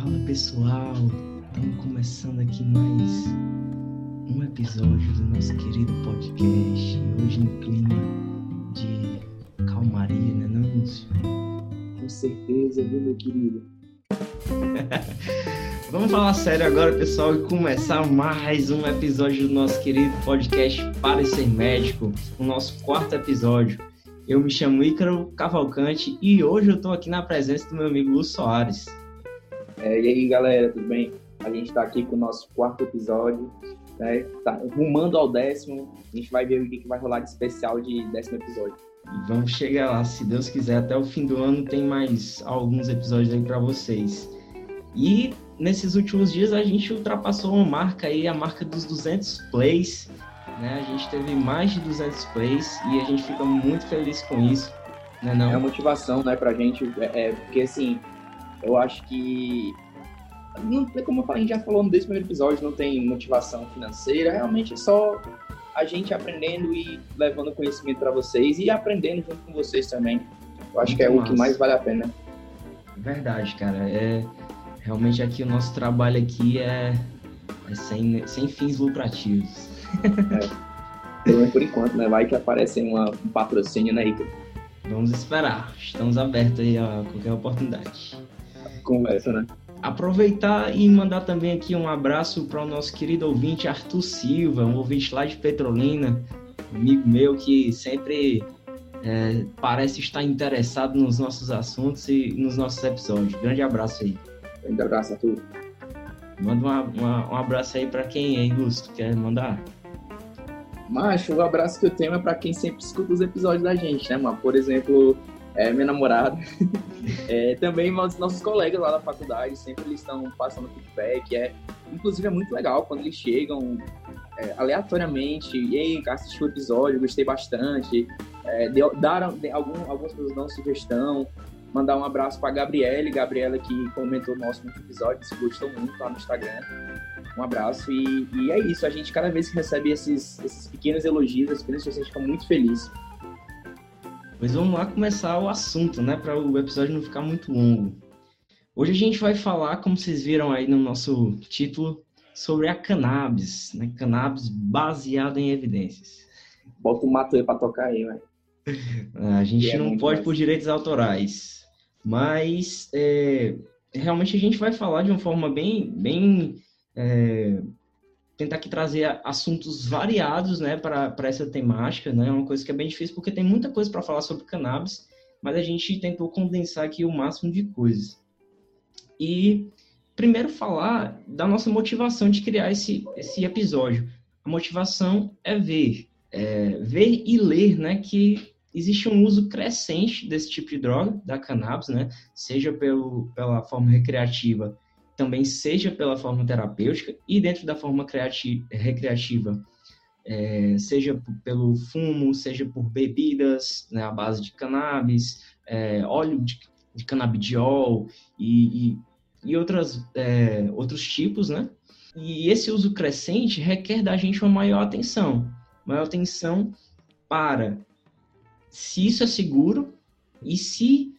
Fala pessoal, estamos começando aqui mais um episódio do nosso querido podcast. Hoje no clima de calmaria, né, não, Lúcio? Com certeza, viu, meu querido? Vamos falar sério agora, pessoal, e começar mais um episódio do nosso querido podcast Parecer Médico, o nosso quarto episódio. Eu me chamo Ícaro Cavalcante e hoje eu estou aqui na presença do meu amigo Lúcio Soares. É, e aí, galera, tudo bem? A gente está aqui com o nosso quarto episódio, né? Tá rumando ao décimo. A gente vai ver o que vai rolar de especial de décimo episódio. E vamos chegar lá, se Deus quiser. Até o fim do ano tem mais alguns episódios aí para vocês. E nesses últimos dias a gente ultrapassou uma marca aí, a marca dos 200 plays. Né? A gente teve mais de 200 plays e a gente fica muito feliz com isso. Né, não? É a motivação, né, pra gente. É, é porque assim, eu acho que. Não, como eu falei, a gente já falou no primeiro episódio, não tem motivação financeira, realmente é só a gente aprendendo e levando conhecimento para vocês e aprendendo junto com vocês também. Eu acho que é massa. o que mais vale a pena. Verdade, cara. É, realmente aqui o nosso trabalho aqui é, é sem, sem fins lucrativos. É. Por enquanto, né? Vai que aparece uma, um patrocínio, né, Ica? Vamos esperar. Estamos abertos aí a qualquer oportunidade conversa, né? Aproveitar e mandar também aqui um abraço para o nosso querido ouvinte Arthur Silva, um ouvinte lá de Petrolina, amigo meu que sempre é, parece estar interessado nos nossos assuntos e nos nossos episódios. Grande abraço aí. Grande abraço, Arthur. Manda uma, uma, um abraço aí para quem aí, Lúcio, quer mandar? Macho, o abraço que eu tenho é para quem sempre escuta os episódios da gente, né, mano? Por exemplo, é, minha namorada, é, também os nossos colegas lá da faculdade, sempre eles estão passando feedback, é, inclusive é muito legal quando eles chegam é, aleatoriamente, e aí, assisti o episódio, gostei bastante, é, deu, deram, algum, algumas pessoas dão sugestão, mandar um abraço para Gabriele, Gabriela que comentou no nosso episódio, se gostou muito lá no Instagram, um abraço, e, e, é isso, a gente cada vez que recebe esses, esses pequenos elogios, as pequenas a gente fica muito feliz, Pois vamos lá começar o assunto, né? Para o episódio não ficar muito longo. Hoje a gente vai falar, como vocês viram aí no nosso título, sobre a cannabis, né? Cannabis baseada em evidências. Bota o mato aí para tocar aí, velho. A gente é não pode mais. por direitos autorais, mas é, realmente a gente vai falar de uma forma bem, bem é, tentar aqui trazer assuntos variados, né, para essa temática, né, é uma coisa que é bem difícil porque tem muita coisa para falar sobre cannabis, mas a gente tentou condensar aqui o máximo de coisas. E primeiro falar da nossa motivação de criar esse, esse episódio. A motivação é ver, é, ver e ler, né, que existe um uso crescente desse tipo de droga, da cannabis, né, seja pelo, pela forma recreativa também seja pela forma terapêutica e dentro da forma recreativa, é, seja pelo fumo, seja por bebidas né, à base de cannabis, é, óleo de, de canabidiol e, e, e outras, é, outros tipos, né? E esse uso crescente requer da gente uma maior atenção, maior atenção para se isso é seguro e se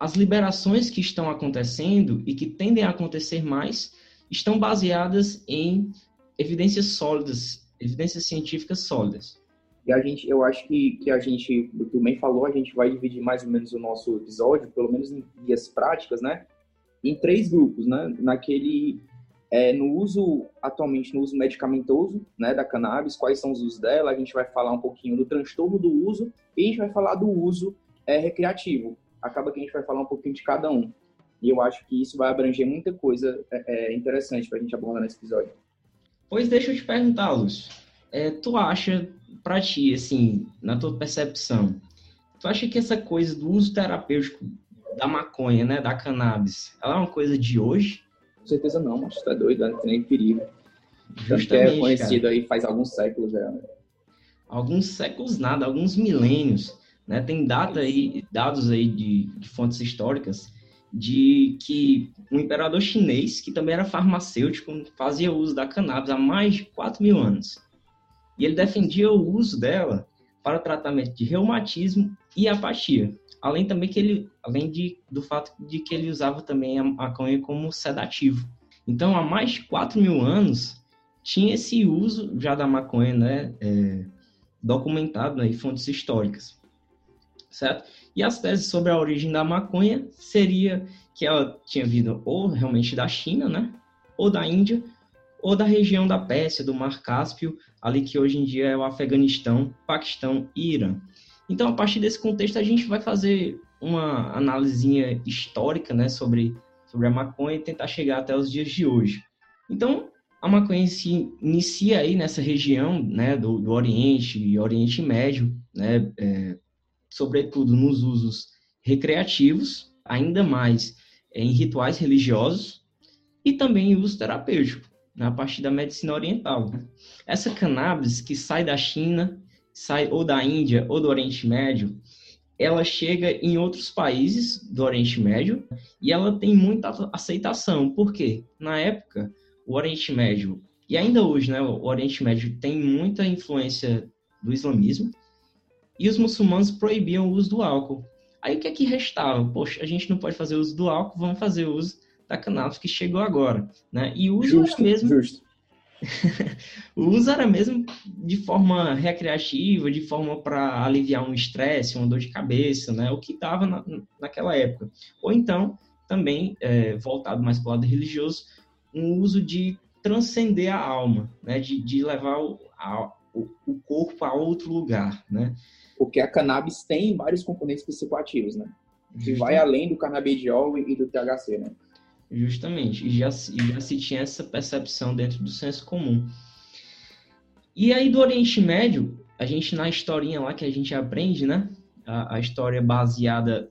as liberações que estão acontecendo e que tendem a acontecer mais estão baseadas em evidências sólidas, evidências científicas sólidas. E a gente, eu acho que, que a gente, o que o Men falou, a gente vai dividir mais ou menos o nosso episódio, pelo menos em vias práticas, né? Em três grupos, né? Naquele, é, no uso, atualmente, no uso medicamentoso, né, da cannabis, quais são os usos dela, a gente vai falar um pouquinho do transtorno do uso e a gente vai falar do uso é, recreativo, acaba que a gente vai falar um pouquinho de cada um. E eu acho que isso vai abranger muita coisa é, é interessante para a gente abordar nesse episódio. Pois deixa eu te perguntar, Lúcio. É, tu acha, para ti, assim, na tua percepção, tu acha que essa coisa do uso terapêutico da maconha, né, da cannabis, ela é uma coisa de hoje? Com certeza não, mas tu é doido, não tem nem perigo. Justamente, que é conhecido cara. aí faz alguns séculos já. Né? Alguns séculos nada, alguns milênios. Né? Tem data aí, dados aí de, de fontes históricas de que um imperador chinês, que também era farmacêutico, fazia uso da cannabis há mais de 4 mil anos. E ele defendia o uso dela para tratamento de reumatismo, e apatia. Além também que ele, além de, do fato de que ele usava também a maconha como sedativo. Então, há mais de 4 mil anos, tinha esse uso já da maconha, né, é, documentado né, em fontes históricas, certo? E as teses sobre a origem da maconha seria que ela tinha vindo ou realmente da China, né, ou da Índia, ou da região da Pérsia, do Mar Cáspio, ali que hoje em dia é o Afeganistão, Paquistão e Irã. Então, a partir desse contexto, a gente vai fazer uma análise histórica né, sobre, sobre a maconha e tentar chegar até os dias de hoje. Então, a maconha se inicia aí nessa região né, do, do Oriente e Oriente Médio, né, é, sobretudo nos usos recreativos, ainda mais é, em rituais religiosos e também em uso terapêutico, né, a partir da medicina oriental. Essa cannabis que sai da China, sai ou da Índia ou do Oriente Médio, ela chega em outros países do Oriente Médio e ela tem muita aceitação. Por quê? Na época, o Oriente Médio, e ainda hoje, né, o Oriente Médio tem muita influência do islamismo, e os muçulmanos proibiam o uso do álcool. Aí o que é que restava? Poxa, a gente não pode fazer uso do álcool, vamos fazer uso da cannabis que chegou agora, né? E o uso justo, mesmo justo. o uso era mesmo de forma recreativa, de forma para aliviar um estresse, uma dor de cabeça, né? O que dava na, naquela época. Ou então, também, é, voltado mais para o lado religioso, um uso de transcender a alma, né? de, de levar o, a, o, o, corpo a outro lugar. Né? Porque a cannabis tem vários componentes psicoativos, né? que vai além do canabidiol e do THC. Né? Justamente, e já, já se tinha essa percepção dentro do senso comum. E aí do Oriente Médio, a gente na historinha lá que a gente aprende, né? A, a história baseada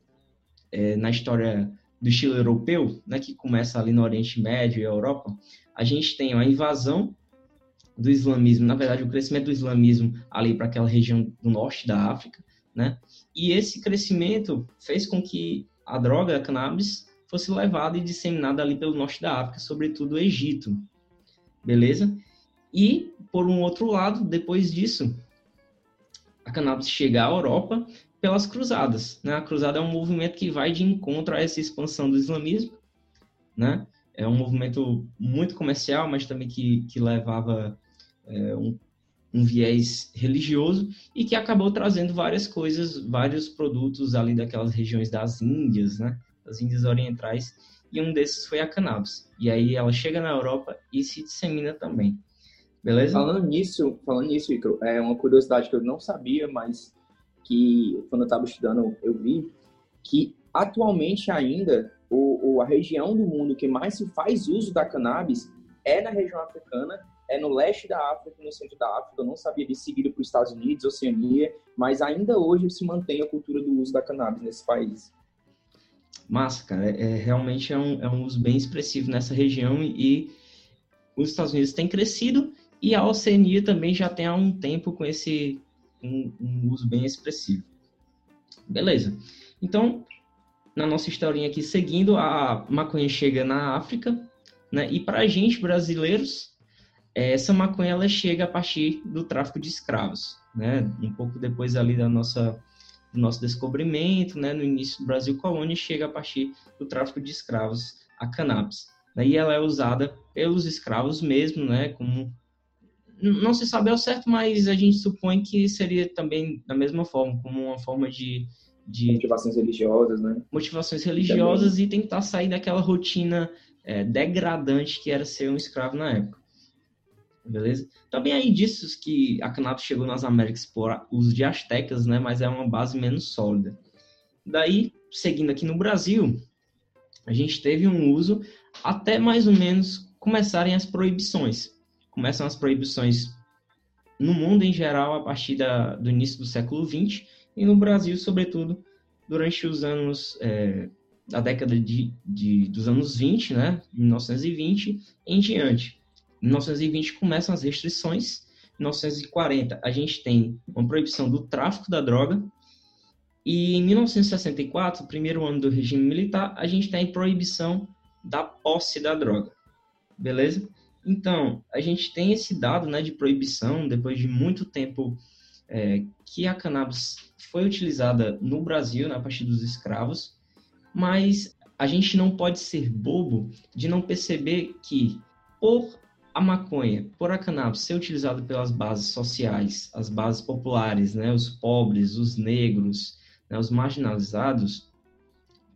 é, na história do estilo europeu, né, que começa ali no Oriente Médio e Europa, a gente tem a invasão do islamismo, na verdade, o crescimento do islamismo ali para aquela região do norte da África, né? E esse crescimento fez com que a droga, a cannabis, fosse levada e disseminada ali pelo norte da África, sobretudo o Egito. Beleza? E, por um outro lado, depois disso, a cannabis chega à Europa pelas cruzadas. Né? A cruzada é um movimento que vai de encontro a essa expansão do islamismo. Né? É um movimento muito comercial, mas também que, que levava é, um, um viés religioso e que acabou trazendo várias coisas, vários produtos ali daquelas regiões das Índias, né? das Índias Orientais, e um desses foi a cannabis. E aí ela chega na Europa e se dissemina também. Beleza? Falando nisso, falando nisso, Icaro, é uma curiosidade que eu não sabia, mas que quando eu estava estudando eu vi que atualmente ainda o, o, a região do mundo que mais se faz uso da cannabis é na região africana, é no leste da África e no centro da África. Eu não sabia de seguido para os Estados Unidos, Oceania, mas ainda hoje se mantém a cultura do uso da cannabis nesse país. Massa, cara. É, é, realmente é um, é um uso bem expressivo nessa região e os Estados Unidos têm crescido e a Oceania também já tem há um tempo com esse um, um uso bem expressivo. Beleza. Então, na nossa historinha aqui seguindo, a maconha chega na África, né? E para a gente brasileiros, essa maconha ela chega a partir do tráfico de escravos, né? Um pouco depois ali da nossa do nosso descobrimento, né? No início do Brasil colônia chega a partir do tráfico de escravos a cannabis. Daí ela é usada pelos escravos mesmo, né? Como não se sabe ao certo, mas a gente supõe que seria também da mesma forma, como uma forma de, de motivações religiosas, né? Motivações religiosas também. e tentar sair daquela rotina é, degradante que era ser um escravo na época. Beleza? Também aí disso que a cannabis chegou nas Américas por uso de astecas, né? Mas é uma base menos sólida. Daí, seguindo aqui no Brasil, a gente teve um uso até mais ou menos começarem as proibições começam as proibições no mundo em geral a partir da, do início do século XX e no Brasil, sobretudo, durante os anos é, da década de, de, dos anos 20, né, 1920 em diante. Em 1920 começam as restrições, em 1940 a gente tem uma proibição do tráfico da droga e em 1964, primeiro ano do regime militar, a gente tem proibição da posse da droga. Beleza? Então, a gente tem esse dado né, de proibição, depois de muito tempo é, que a cannabis foi utilizada no Brasil, na partir dos escravos, mas a gente não pode ser bobo de não perceber que, por a maconha, por a cannabis ser utilizada pelas bases sociais, as bases populares, né, os pobres, os negros, né, os marginalizados,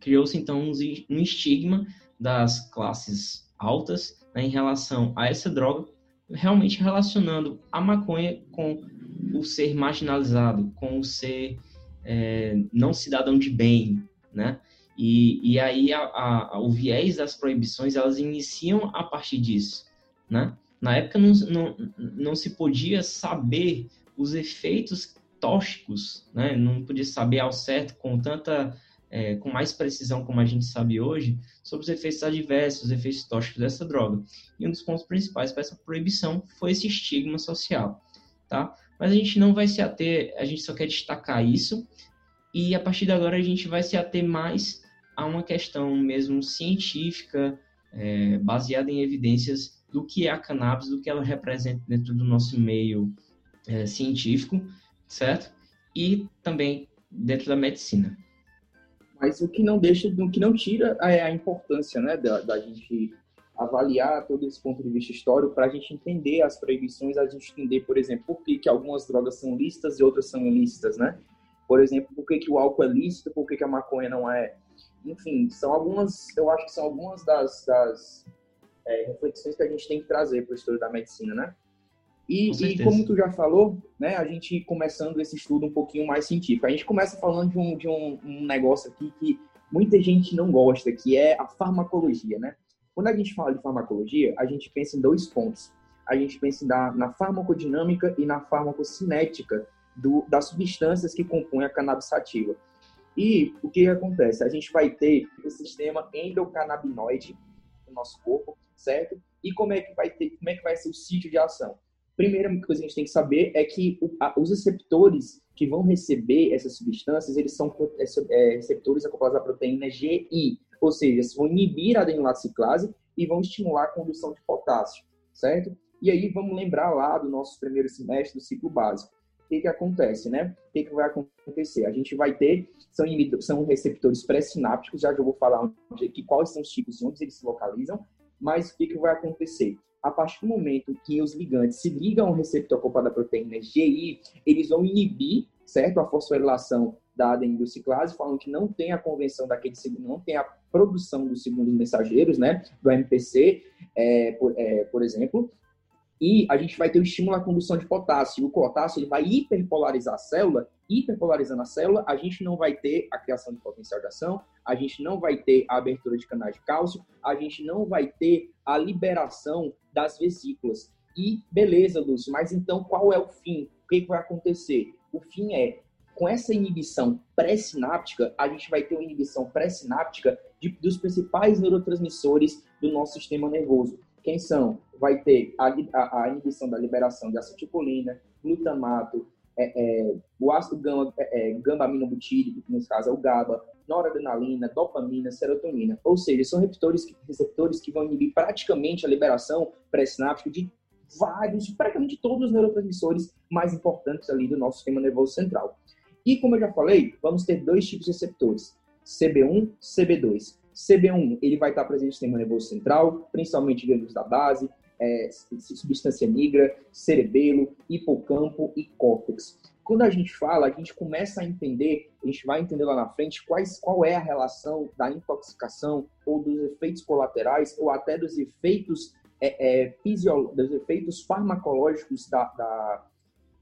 criou-se então um estigma das classes altas né, em relação a essa droga, realmente relacionando a maconha com o ser marginalizado, com o ser é, não cidadão de bem, né? E, e aí a, a, o viés das proibições elas iniciam a partir disso, né? Na época não, não, não se podia saber os efeitos tóxicos, né? Não podia saber ao certo com tanta é, com mais precisão como a gente sabe hoje sobre os efeitos adversos, os efeitos tóxicos dessa droga. E um dos pontos principais para essa proibição foi esse estigma social, tá? Mas a gente não vai se ater, a gente só quer destacar isso e a partir de agora a gente vai se ater mais a uma questão mesmo científica, é, baseada em evidências do que é a cannabis, do que ela representa dentro do nosso meio é, científico, certo? E também dentro da medicina. Mas o que não deixa, o que não tira é a importância, né, da, da gente avaliar todo esse ponto de vista histórico para a gente entender as proibições, a gente entender, por exemplo, por que, que algumas drogas são lícitas e outras são ilícitas, né? Por exemplo, por que, que o álcool é lícito, por que, que a maconha não é. Enfim, são algumas, eu acho que são algumas das, das é, reflexões que a gente tem que trazer para o estudo da medicina, né? E, e, como tu já falou, né, a gente começando esse estudo um pouquinho mais científico. A gente começa falando de um, de um, um negócio aqui que muita gente não gosta, que é a farmacologia, né? Quando a gente fala de farmacologia, a gente pensa em dois pontos. A gente pensa na, na farmacodinâmica e na farmacocinética do, das substâncias que compõem a cannabis sativa. E o que acontece? A gente vai ter o sistema endocannabinoide no nosso corpo, certo? E como é que vai ter, como é que vai ser o sítio de ação? Primeira coisa que a gente tem que saber é que os receptores que vão receber essas substâncias, eles são é, é, receptores acoplados à proteína GI, ou seja, vão inibir a adenilaciclase e vão estimular a condução de potássio, certo? E aí vamos lembrar lá do nosso primeiro semestre do ciclo básico. Que, que acontece, né? O que, que vai acontecer? A gente vai ter, são, são receptores pré-sinápticos, já, já vou falar onde, que, quais são os tipos e onde eles se localizam, mas o que, que vai acontecer? A partir do momento que os ligantes se ligam ao receptor acoplado à proteína GI, eles vão inibir, certo? A fosforilação da adenilciclase, falando que não tem a convenção daquele não tem a produção dos segundos mensageiros, né? Do MPC, é, por, é, por exemplo, e a gente vai ter o estímulo à condução de potássio. O potássio ele vai hiperpolarizar a célula, hiperpolarizando a célula, a gente não vai ter a criação de potencial de ação, a gente não vai ter a abertura de canais de cálcio, a gente não vai ter a liberação das vesículas. E beleza, Lúcio, mas então qual é o fim? O que, vai acontecer? O fim é, com essa inibição pré-sináptica, a gente vai ter uma inibição pré-sináptica dos principais neurotransmissores do nosso sistema nervoso, quem são? Vai ter a, a, a inibição da liberação de acetilcolina, glutamato, é, é, o ácido gama, é, é gamba-aminobutírico, que nesse caso é o GABA, noradrenalina, dopamina, serotonina. Ou seja, são receptores, receptores que vão inibir praticamente a liberação pré-sináptica de vários, praticamente todos os neurotransmissores mais importantes ali do nosso sistema nervoso central. E como eu já falei, vamos ter dois tipos de receptores, CB1 CB2. CB1 ele vai estar presente no sistema nervoso central, principalmente glândulas da base, é, substância negra, cerebelo, hipocampo e córtex. Quando a gente fala, a gente começa a entender, a gente vai entender lá na frente quais, qual é a relação da intoxicação ou dos efeitos colaterais ou até dos efeitos é, é, dos efeitos farmacológicos da, da,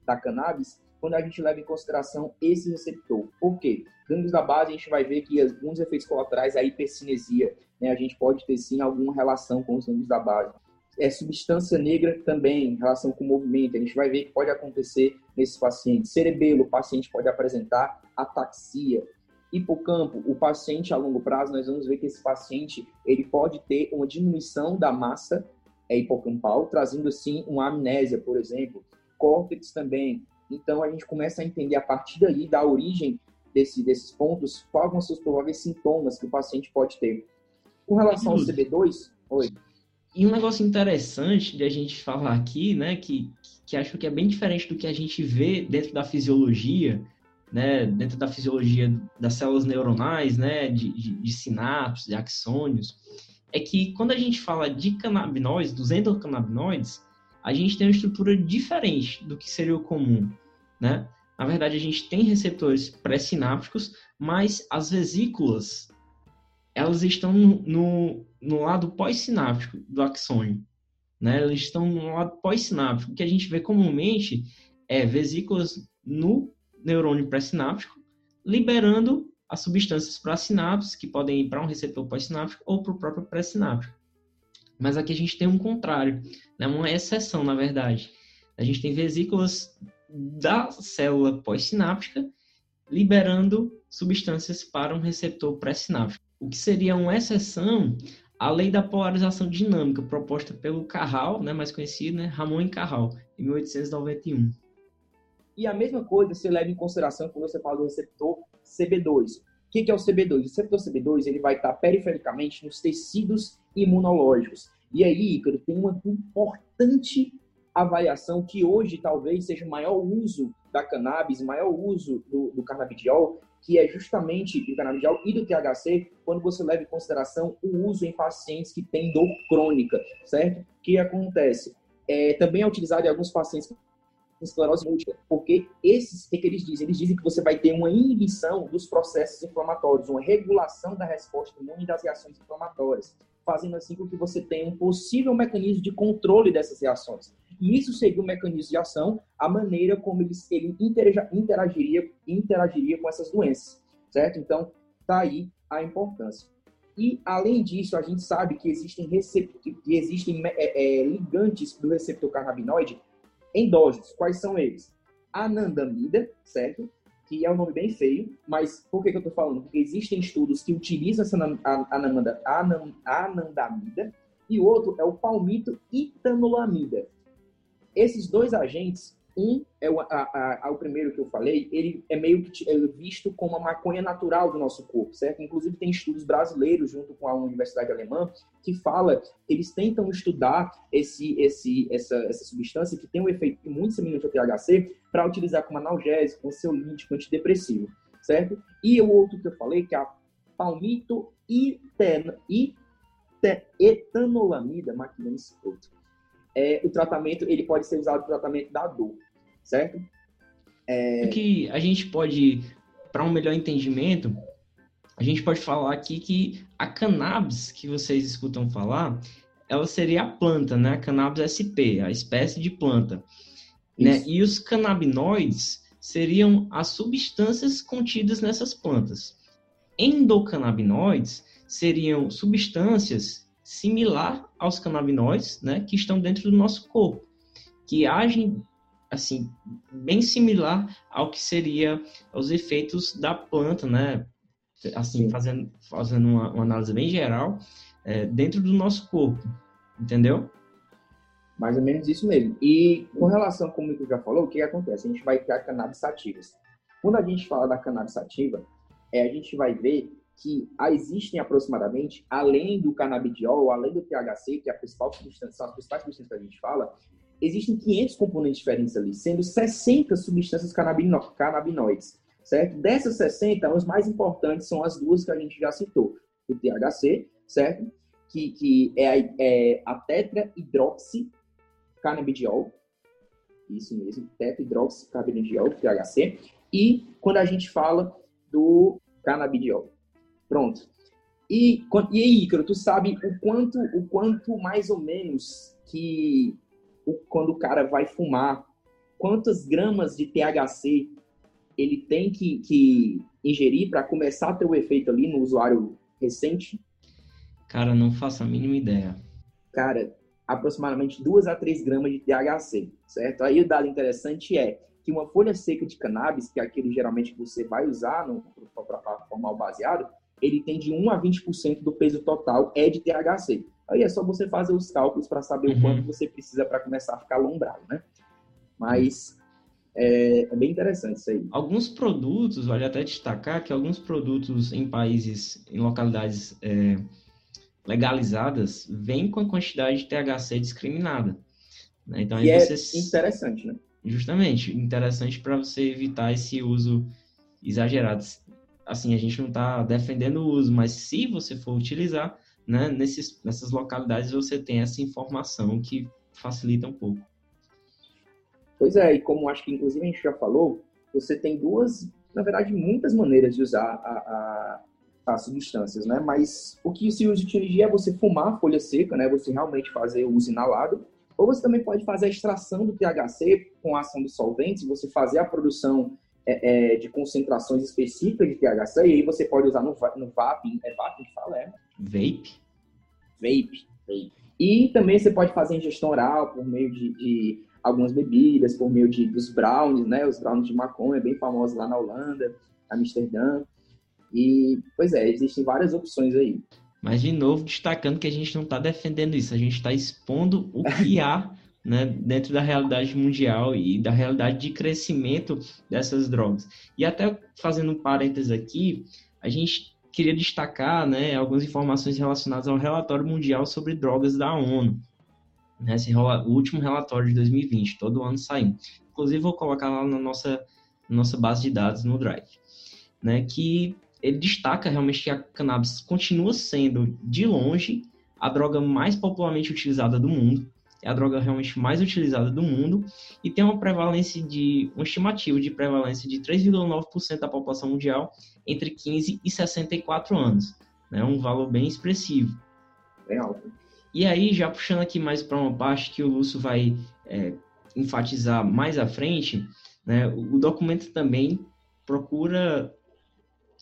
da cannabis quando a gente leva em consideração esse receptor. Por quê? Gânglios da base, a gente vai ver que alguns efeitos colaterais, a hipercinesia, né? a gente pode ter sim alguma relação com os gânglios da base. É substância negra também, em relação com o movimento, a gente vai ver que pode acontecer nesses pacientes. Cerebelo, o paciente pode apresentar ataxia. Hipocampo, o paciente a longo prazo, nós vamos ver que esse paciente ele pode ter uma diminuição da massa é, hipocampal, trazendo assim uma amnésia, por exemplo. Córtex também, então a gente começa a entender a partir daí da origem desse, desses pontos quais ser os prováveis sintomas que o paciente pode ter. Com relação ao CB2, oi. E um negócio interessante de a gente falar aqui, né, que, que acho que é bem diferente do que a gente vê dentro da fisiologia, né, dentro da fisiologia das células neuronais, né, de, de, de sinapses, de axônios, é que quando a gente fala de canabinoides, dos endocannabinoides, a gente tem uma estrutura diferente do que seria o comum, né? Na verdade, a gente tem receptores pré-sinápticos, mas as vesículas, elas estão no, no, lado pós-sináptico do axônio, né? Elas estão no lado pós-sináptico. O que a gente vê comumente é vesículas no neurônio pré-sináptico, liberando as substâncias para a sinapse, que podem ir para um receptor pós-sináptico ou para o próprio pré-sináptico. Mas aqui a gente tem um contrário, né? uma exceção, na verdade. A gente tem vesículas da célula pós-sináptica liberando substâncias para um receptor pré-sináptico. O que seria uma exceção à lei da polarização dinâmica proposta pelo Carral, né, mais conhecido, né, Ramon Carral, em 1891. E a mesma coisa se leva em consideração quando você fala do receptor CB2. O que é o CB2? O receptor CB2 ele vai estar perifericamente nos tecidos imunológicos. E aí, Ícaro, tem uma importante avaliação que hoje talvez seja o maior uso da cannabis, maior uso do, do cannabidiol, que é justamente do canabidiol e do THC, quando você leva em consideração o uso em pacientes que têm dor crônica, certo? O que acontece? É, também é utilizado em alguns pacientes esclerose múltipla, porque esses, o que, que eles dizem? Eles dizem que você vai ter uma inibição dos processos inflamatórios, uma regulação da resposta imune das reações inflamatórias, fazendo assim com que você tenha um possível mecanismo de controle dessas reações. E isso seria um mecanismo de ação, a maneira como ele, ele interagiria, interagiria com essas doenças, certo? Então, tá aí a importância. E, além disso, a gente sabe que existem, que existem é, é, ligantes do receptor cannabinoide endógenos. Quais são eles? Anandamida, certo? Que é um nome bem feio, mas por que, que eu estou falando? Porque existem estudos que utilizam essa anandamida, anandamida e o outro é o palmito itanolamida. Esses dois agentes um é o, a, a, o primeiro que eu falei, ele é meio que é visto como a maconha natural do nosso corpo, certo? Inclusive tem estudos brasileiros junto com a Universidade Alemã que fala, eles tentam estudar esse, esse, essa, essa substância que tem um efeito muito semelhante ao THC para utilizar como analgésico, ansiolítico, antidepressivo, certo? E o outro que eu falei, que é a palmito etanolamida, maquinando esse outro é, o tratamento ele pode ser usado para o tratamento da dor, certo? É... que a gente pode, para um melhor entendimento, a gente pode falar aqui que a cannabis que vocês escutam falar, ela seria a planta, né? A cannabis SP, a espécie de planta. Né? E os canabinoides seriam as substâncias contidas nessas plantas. Endocannabinoides seriam substâncias similar aos canabinoides, né, que estão dentro do nosso corpo, que agem assim bem similar ao que seria os efeitos da planta, né, assim fazendo fazendo uma, uma análise bem geral é, dentro do nosso corpo, entendeu? Mais ou menos isso mesmo. E com relação, como o já falou, o que, acontece? A gente vai ter a cannabis sativas. Quando a gente fala da cannabis sativa, é, a gente vai ver que existem aproximadamente, além do canabidiol, além do THC, que é a principal substância, são as principais substâncias que a gente fala, existem 500 componentes diferentes ali, sendo 60 substâncias canabino, canabinoides, certo? Dessas 60, os mais importantes são as duas que a gente já citou, o THC, certo? Que, que é, a, é a tetrahidroxicanabidiol, isso mesmo, tetrahidroxicanabidiol, THC, e quando a gente fala do canabidiol, Pronto. E, e aí, Ícaro, tu sabe o quanto, o quanto mais ou menos que o, quando o cara vai fumar, quantas gramas de THC ele tem que, que ingerir para começar a ter o efeito ali no usuário recente? Cara, não faço a mínima ideia. Cara, aproximadamente 2 a 3 gramas de THC, certo? Aí o dado interessante é que uma folha seca de cannabis, que é aquele geralmente que você vai usar para formar o baseado, ele tem de 1 a 20% do peso total é de THC. Aí é só você fazer os cálculos para saber uhum. o quanto você precisa para começar a ficar lombrado, né? Mas é, é, bem interessante isso aí. Alguns produtos, vale até destacar que alguns produtos em países, em localidades é, legalizadas vêm com a quantidade de THC discriminada. Né? Então, aí e é você... é interessante, né? Justamente, interessante para você evitar esse uso exagerado. Assim, a gente não está defendendo o uso, mas se você for utilizar, né, nesses, nessas localidades você tem essa informação que facilita um pouco. Pois é, e como acho que inclusive a gente já falou, você tem duas, na verdade, muitas maneiras de usar a, a, as substâncias, né? Mas o que se usa de energia é você fumar folha seca, né? Você realmente fazer o uso inalado. Ou você também pode fazer a extração do THC com a ação de solventes, você fazer a produção é, é, de concentrações específicas de THC, e aí você pode usar no, no vaping, é vaping que fala, é? Vape? Vape. Vape. E também você pode fazer ingestão oral por meio de, de algumas bebidas, por meio de, dos brownies, né? Os brownies de maconha, bem famosos lá na Holanda, Amsterdã. E, pois é, existem várias opções aí. Mas, de novo, destacando que a gente não está defendendo isso, a gente está expondo o que há né, dentro da realidade mundial e da realidade de crescimento dessas drogas. E até fazendo um parênteses aqui, a gente queria destacar né, algumas informações relacionadas ao relatório mundial sobre drogas da ONU. Né, esse, o último relatório de 2020, todo ano saindo. Inclusive, vou colocar lá na nossa, nossa base de dados no Drive. Né, que ele destaca realmente que a cannabis continua sendo, de longe, a droga mais popularmente utilizada do mundo, é a droga realmente mais utilizada do mundo e tem uma prevalência de, um estimativo de prevalência de 3,9% da população mundial entre 15 e 64 anos. É né? um valor bem expressivo. Bem alto. E aí, já puxando aqui mais para uma parte que o Lúcio vai é, enfatizar mais à frente, né, o documento também procura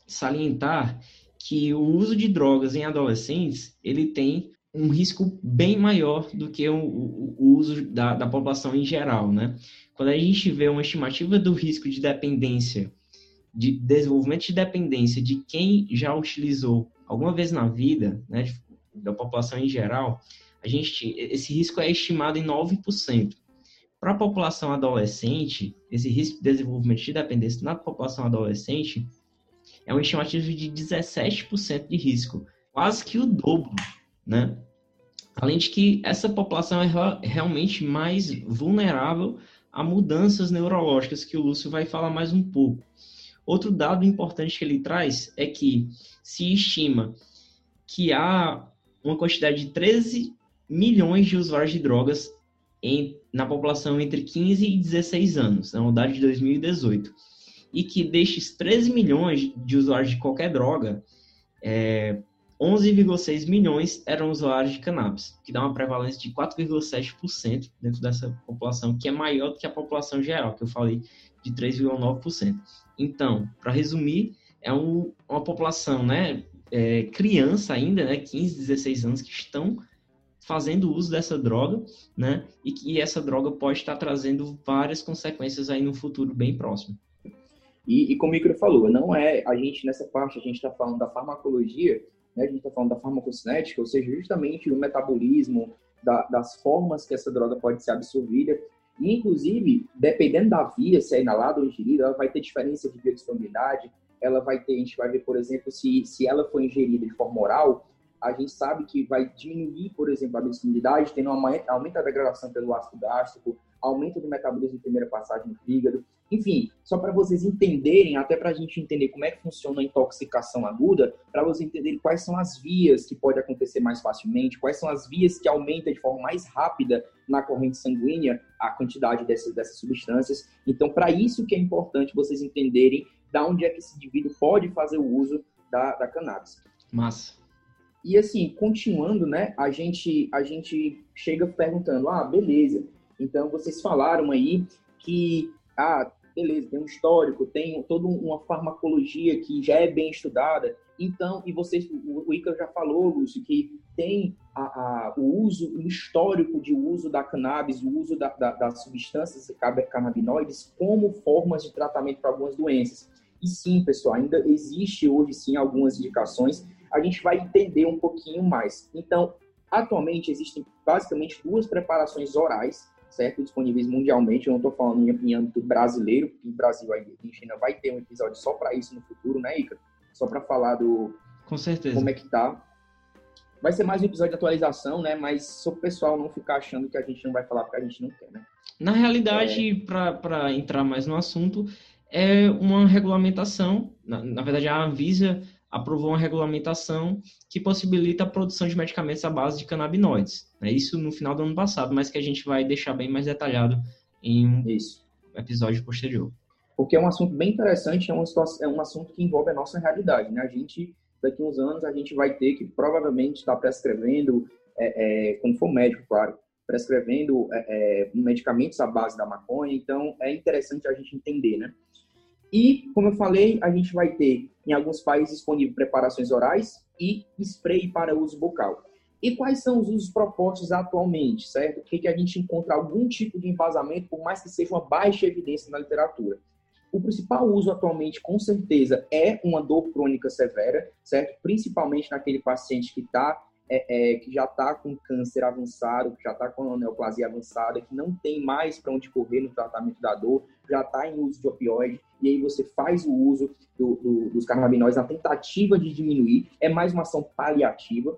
salientar que o uso de drogas em adolescentes ele tem um risco bem maior do que o, o, o uso da, da, população em geral, né? Quando a gente vê uma estimativa do risco de dependência, de desenvolvimento de dependência de quem já utilizou alguma vez na vida, né, da população em geral, a gente, esse risco é estimado em 9%. Para a população adolescente, esse risco de desenvolvimento de dependência na população adolescente é uma estimativa de 17% de risco, quase que o dobro né? Além de que essa população é realmente mais vulnerável a mudanças neurológicas, que o Lúcio vai falar mais um pouco. Outro dado importante que ele traz é que se estima que há uma quantidade de 13 milhões de usuários de drogas em, na população entre 15 e 16 anos, na idade de 2018. E que destes 13 milhões de usuários de qualquer droga, é, 11,6 milhões eram usuários de cannabis, que dá uma prevalência de 4,7% dentro dessa população, que é maior do que a população geral, que eu falei de 3,9%. Então, para resumir, é um, uma população, né, é, criança ainda, né, 15, 16 anos, que estão fazendo uso dessa droga, né, e que essa droga pode estar trazendo várias consequências aí no futuro bem próximo. E, e como o Micro falou, não é a gente nessa parte, a gente está falando da farmacologia, né, a gente está falando da farmacocinética, ou seja, justamente do metabolismo, da, das formas que essa droga pode ser absorvida. E, inclusive, dependendo da via, se é inalada ou ingerida, ela vai ter diferença de biodisponibilidade, ela vai ter, a gente vai ver, por exemplo, se, se ela for ingerida de forma oral, a gente sabe que vai diminuir, por exemplo, a biodisponibilidade, tendo uma, aumenta a degradação pelo ácido gástrico, aumento do metabolismo de primeira passagem no fígado. Enfim, só para vocês entenderem, até para a gente entender como é que funciona a intoxicação aguda, para vocês entenderem quais são as vias que pode acontecer mais facilmente, quais são as vias que aumentam de forma mais rápida na corrente sanguínea a quantidade dessas, dessas substâncias. Então, para isso que é importante vocês entenderem da onde é que esse indivíduo pode fazer o uso da, da cannabis. Massa. E assim, continuando, né, a gente, a gente chega perguntando, ah, beleza, então, vocês falaram aí que, ah, beleza, tem um histórico, tem toda uma farmacologia que já é bem estudada. Então, e vocês, o Ica já falou, Lúcio, que tem a, a, o uso, o histórico de uso da cannabis, o uso da, da, das substâncias cannabinoides como formas de tratamento para algumas doenças. E sim, pessoal, ainda existe hoje sim algumas indicações. A gente vai entender um pouquinho mais. Então, atualmente existem basicamente duas preparações orais certo? Disponíveis mundialmente. Eu não estou falando em, em, âmbito brasileiro, porque em Brasil e China vai ter um episódio só para isso no futuro, né, Ica? Só para falar do. Com certeza. Como é que tá. vai ser mais um episódio de atualização, né? Mas só o pessoal não ficar achando que a gente não vai falar porque a gente não quer, né? Na realidade, é... para entrar mais no assunto, é uma regulamentação, na, na verdade a Anvisa aprovou uma regulamentação que possibilita a produção de medicamentos à base de canabinoides. Né? Isso no final do ano passado, mas que a gente vai deixar bem mais detalhado em um Isso. episódio posterior. Porque é um assunto bem interessante, é, uma situação, é um assunto que envolve a nossa realidade. Né? A gente, daqui a uns anos, a gente vai ter que provavelmente estar prescrevendo, é, é, quando for médico, claro, prescrevendo é, é, medicamentos à base da maconha. Então, é interessante a gente entender, né? E, como eu falei, a gente vai ter em alguns países disponível preparações orais e spray para uso bucal. E quais são os usos propostos atualmente, certo? O que, a gente encontra algum tipo de envasamento, por mais que seja uma baixa evidência na literatura. O principal uso atualmente, com certeza, é uma dor crônica severa, certo? Principalmente naquele paciente que está é, é, que já está com câncer avançado, que já está com neoplasia avançada, que não tem mais para onde correr no tratamento da dor, já está em uso de opioide, e aí você faz o uso do, do, dos cannabinoides na tentativa de diminuir, é mais uma ação paliativa.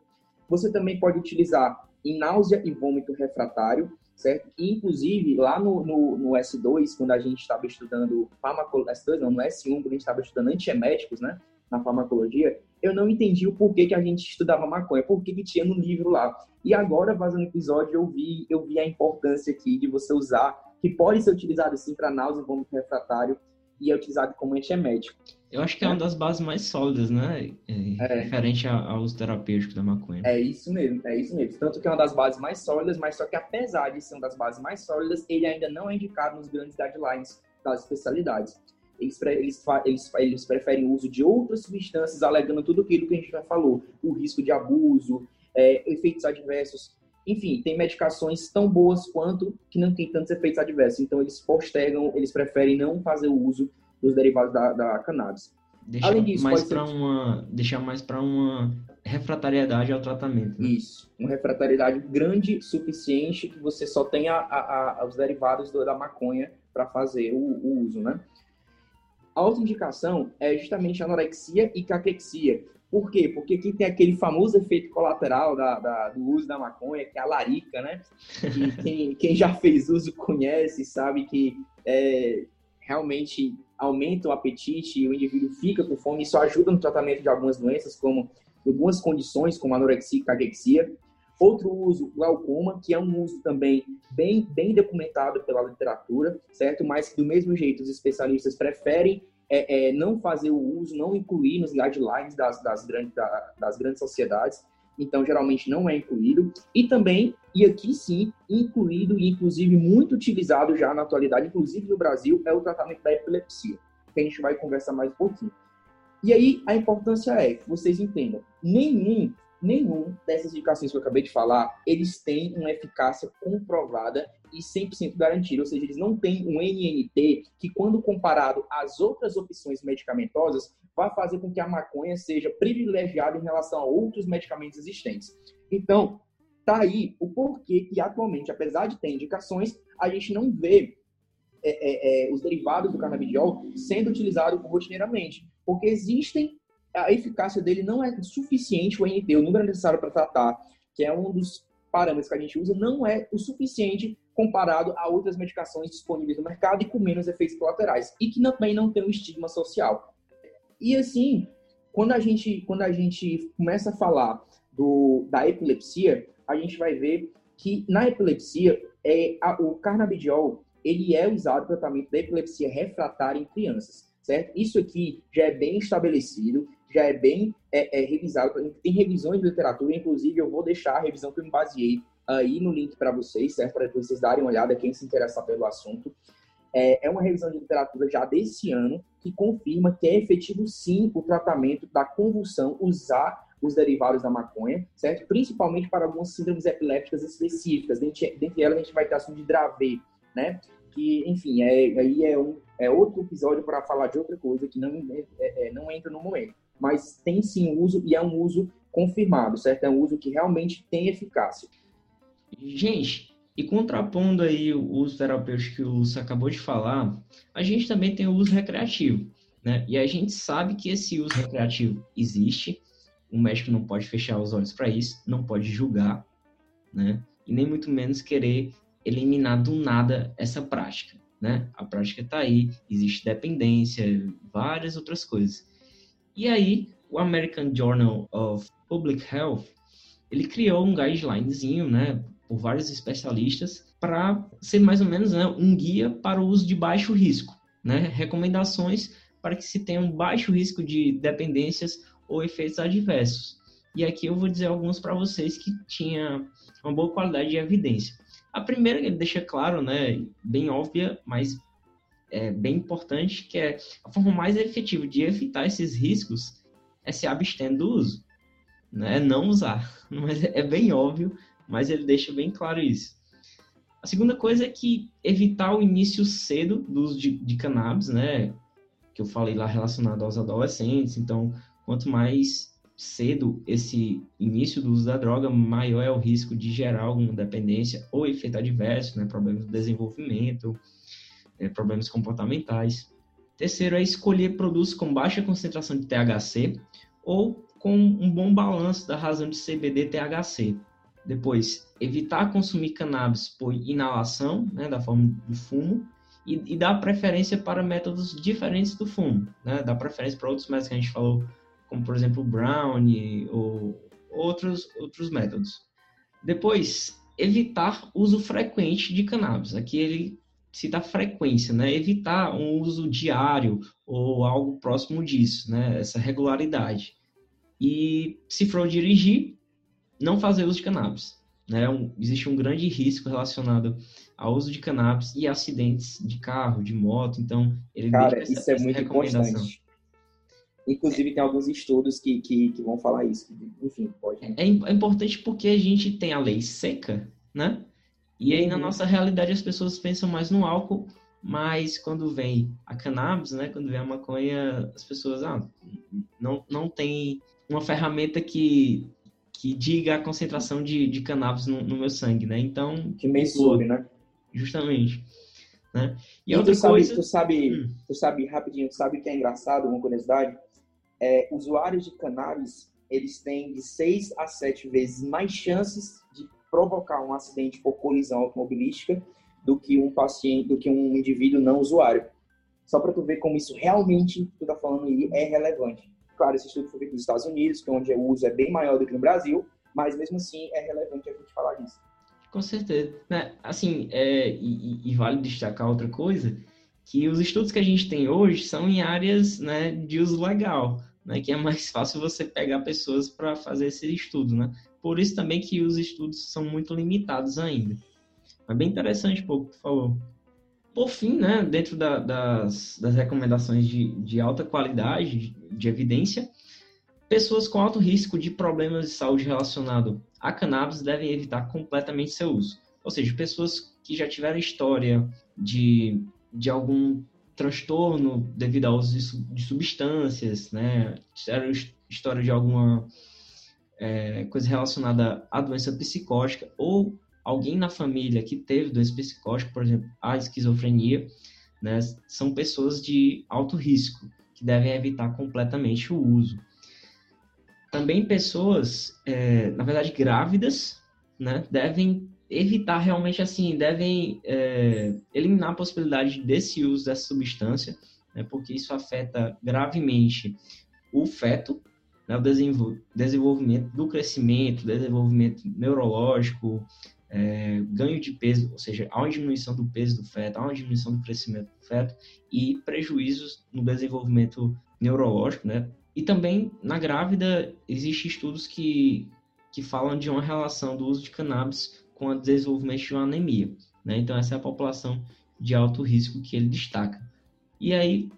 Você também pode utilizar em náusea e vômito refratário, certo? E, inclusive, lá no, no, no, S2, quando a gente estava estudando farmacologia, S2 não, no S1, quando a gente estava estudando antieméticos, né, na farmacologia, eu não entendi o porquê que a gente estudava maconha, por que tinha no livro lá. E agora, fazendo episódio, eu vi, eu vi a importância aqui de você usar, que pode ser utilizado sim para náusea e vômito refratário, e é utilizado como antiemético. Eu acho que é, é uma das bases mais sólidas, né? É, é. Referente ao uso terapêutico da maconha. É isso mesmo, é isso mesmo. Tanto que é uma das bases mais sólidas, mas só que apesar de ser uma das bases mais sólidas, ele ainda não é indicado nos grandes guidelines das especialidades eles, eles, eles, eles preferem o uso de outras substâncias, alegando tudo aquilo que a gente já falou, o risco de abuso, é, efeitos adversos. Enfim, tem medicações tão boas quanto que não tem tantos efeitos adversos. Então, eles postergam, eles preferem não fazer o uso dos derivados da, da cannabis. Deixar Além disso, mais para ser... uma, deixar mais para uma refratariedade ao tratamento. Né? Isso, uma refratariedade grande suficiente que você só tenha a, a, os derivados da maconha para fazer o, o, uso, né? A outra indicação é justamente anorexia e caquexia. Por quê? Porque aqui tem aquele famoso efeito colateral da, da, do uso da maconha, que é a larica, né? Que quem, quem já fez uso conhece, sabe que é, realmente aumenta o apetite e o indivíduo fica com fome. Isso ajuda no tratamento de algumas doenças, como algumas condições, como anorexia e caquexia. Outro uso, glaucoma, que é um uso também bem, bem documentado pela literatura, certo? Mas que, do mesmo jeito, os especialistas preferem é, é, não fazer o uso, não incluir nos guidelines das, das, grandes, das grandes sociedades. Então, geralmente não é incluído. E também, e aqui sim, incluído e inclusive muito utilizado já na atualidade, inclusive no Brasil, é o tratamento da epilepsia, que a gente vai conversar mais um pouquinho. E aí, a importância é que vocês entendam, nenhum nenhum dessas indicações que eu acabei de falar, eles têm uma eficácia comprovada e 100% garantida, ou seja, eles não têm um NNT que, quando comparado às outras opções medicamentosas, vai fazer com que a maconha seja privilegiada em relação a outros medicamentos existentes. Então, tá aí o porquê que atualmente, apesar de ter indicações, a gente não vê é, é, é, os derivados do canabidiol sendo utilizados rotineiramente, porque existem a eficácia dele não é suficiente, o NT, o número necessário para tratar, que é um dos parâmetros que a gente usa, não é o suficiente comparado a outras medicações disponíveis no mercado e com menos efeitos colaterais, e que também não tem um estigma social. E assim, quando a gente, quando a gente começa a falar do, da epilepsia, a gente vai ver que na epilepsia, é, a, o carnabidiol ele é usado para tratamento da epilepsia refratária em crianças, certo? Isso aqui já é bem estabelecido, já é bem é, é, revisado. Tem revisões de literatura, inclusive eu vou deixar a revisão que eu me baseei aí no link para vocês, certo? Para vocês darem uma olhada, quem se interessar pelo assunto. É, é uma revisão de literatura já desse ano que confirma que é efetivo sim o tratamento da convulsão, usar os derivados da maconha, certo? Principalmente para algumas síndromes epilépticas específicas. Dentre, elas, a gente vai ter assunto de Dravet, né? Que, enfim, é, aí é, um, é outro episódio para falar de outra coisa que não, é, é, não entra no momento mas tem sim uso e é um uso confirmado, certo? É um uso que realmente tem eficácia. Gente, e contrapondo aí o uso terapêutico que o Lúcio acabou de falar, a gente também tem o uso recreativo, né? E a gente sabe que esse uso recreativo existe, o médico não pode fechar os olhos para isso, não pode julgar, né? E nem muito menos querer eliminar do nada essa prática, né? A prática está aí, existe dependência, várias outras coisas. E aí, o American Journal of Public Health, ele criou um guidelinezinho, né, por vários especialistas, para ser mais ou menos né, um guia para o uso de baixo risco, né? Recomendações para que se tenha um baixo risco de dependências ou efeitos adversos. E aqui eu vou dizer alguns para vocês que tinha uma boa qualidade de evidência. A primeira ele deixa claro, né, bem óbvia, mas é bem importante, que é a forma mais efetiva de evitar esses riscos é se abstendo do uso, né? Não usar. Mas é bem óbvio, mas ele deixa bem claro isso. A segunda coisa é que evitar o início cedo do uso de, de cannabis, né? Que eu falei lá relacionado aos adolescentes. Então, quanto mais cedo esse início do uso da droga, maior é o risco de gerar alguma dependência ou efeito adverso, né? Problemas de desenvolvimento, é, problemas comportamentais. Terceiro é escolher produtos com baixa concentração de THC ou com um bom balanço da razão de CBD THC. Depois, evitar consumir cannabis por inalação, né, da forma do fumo, e, e dar preferência para métodos diferentes do fumo, né, dar preferência para outros métodos que a gente falou, como por exemplo o brownie ou outros, outros métodos. Depois, evitar uso frequente de cannabis. Aqui ele cita a frequência, né? Evitar um uso diário ou algo próximo disso, né? Essa regularidade. E se for dirigir, não fazer uso de cannabis. Né? Um, existe um grande risco relacionado ao uso de cannabis e acidentes de carro, de moto. Então, ele Cara, essa, isso é muito importante. Inclusive, tem alguns estudos que, que, que, vão falar isso. Enfim, pode. É, é importante porque a gente tem a lei seca, né? E aí, uhum. na nossa realidade, as pessoas pensam mais no álcool, mas quando vem a cannabis, né? Quando vem a maconha, as pessoas, ah, não, não tem uma ferramenta que que diga a concentração de, de cannabis no, no meu sangue, né? Então. Que mensure, né? Justamente. Né? E, e outra tu coisa. Sabe, tu, sabe, hum. tu sabe, rapidinho, tu sabe que é engraçado, uma curiosidade? É, usuários de cannabis, eles têm de 6 a 7 vezes mais chances de provocar um acidente por colisão automobilística do que um paciente, do que um indivíduo não usuário. Só para tu ver como isso realmente, tu tá falando aí, é relevante. Claro, esse estudo foi feito nos Estados Unidos, que é onde o uso é bem maior do que no Brasil, mas mesmo assim é relevante a gente falar disso. Com certeza. Né? Assim, é, e, e, vale destacar outra coisa, que os estudos que a gente tem hoje são em áreas né, de uso legal, né, que é mais fácil você pegar pessoas para fazer esse estudo. Né? Por isso também que os estudos são muito limitados ainda. É bem interessante pouco que tu falou. Por fim, né, dentro da, das, das recomendações de, de alta qualidade, de evidência, pessoas com alto risco de problemas de saúde relacionado a cannabis devem evitar completamente seu uso. Ou seja, pessoas que já tiveram história de, de algum transtorno devido ao uso de substâncias, né? Tiveram história de alguma é, coisa relacionada à doença psicótica ou alguém na família que teve doença psicótica, por exemplo, a esquizofrenia, né? São pessoas de alto risco que devem evitar completamente o uso. Também pessoas, é, na verdade, grávidas, né, devem evitar realmente assim, devem é, eliminar a possibilidade desse uso dessa substância, né, porque isso afeta gravemente o feto, né, o desenvolvimento do crescimento, desenvolvimento neurológico, é, ganho de peso, ou seja, há uma diminuição do peso do feto, há uma diminuição do crescimento do feto e prejuízos no desenvolvimento neurológico, né? E também na grávida existem estudos que, que falam de uma relação do uso de cannabis com o desenvolvimento de uma anemia, né? Então essa é a população de alto risco que ele destaca. E aí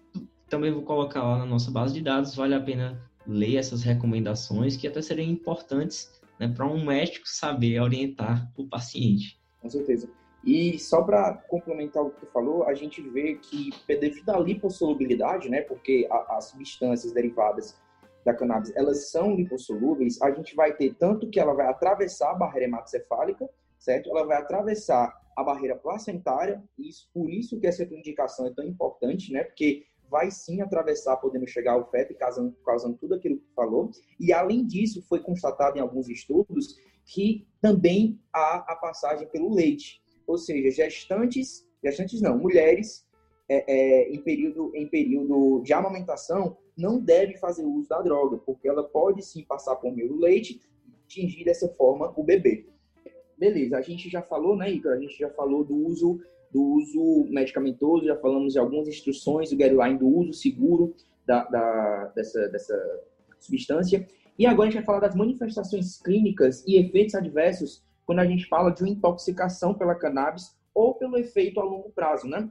também vou colocar lá na nossa base de dados, vale a pena ler essas recomendações que até seriam importantes né, para um médico saber orientar o paciente. Com certeza. E só para complementar o que tu falou, a gente vê que devido à lipossolubilidade, né, porque a, as substâncias derivadas da cannabis, elas são lipossolúveis, a gente vai ter tanto que ela vai atravessar a barreira hematocefálica, certo? Ela vai atravessar a barreira placentária, e isso, por isso que essa indicação é tão importante, né? Porque vai sim atravessar, podendo chegar ao feto e causando, causando tudo aquilo que falou. E além disso, foi constatado em alguns estudos que também há a passagem pelo leite, ou seja, gestantes, gestantes não, mulheres é, é, em, período, em período de amamentação não devem fazer uso da droga, porque ela pode sim passar por meio do leite e atingir dessa forma o bebê. Beleza, a gente já falou, né, Igor? A gente já falou do uso do uso medicamentoso, já falamos de algumas instruções do guideline do uso seguro da, da, dessa, dessa substância. E agora a gente vai falar das manifestações clínicas e efeitos adversos quando a gente fala de uma intoxicação pela cannabis ou pelo efeito a longo prazo, né?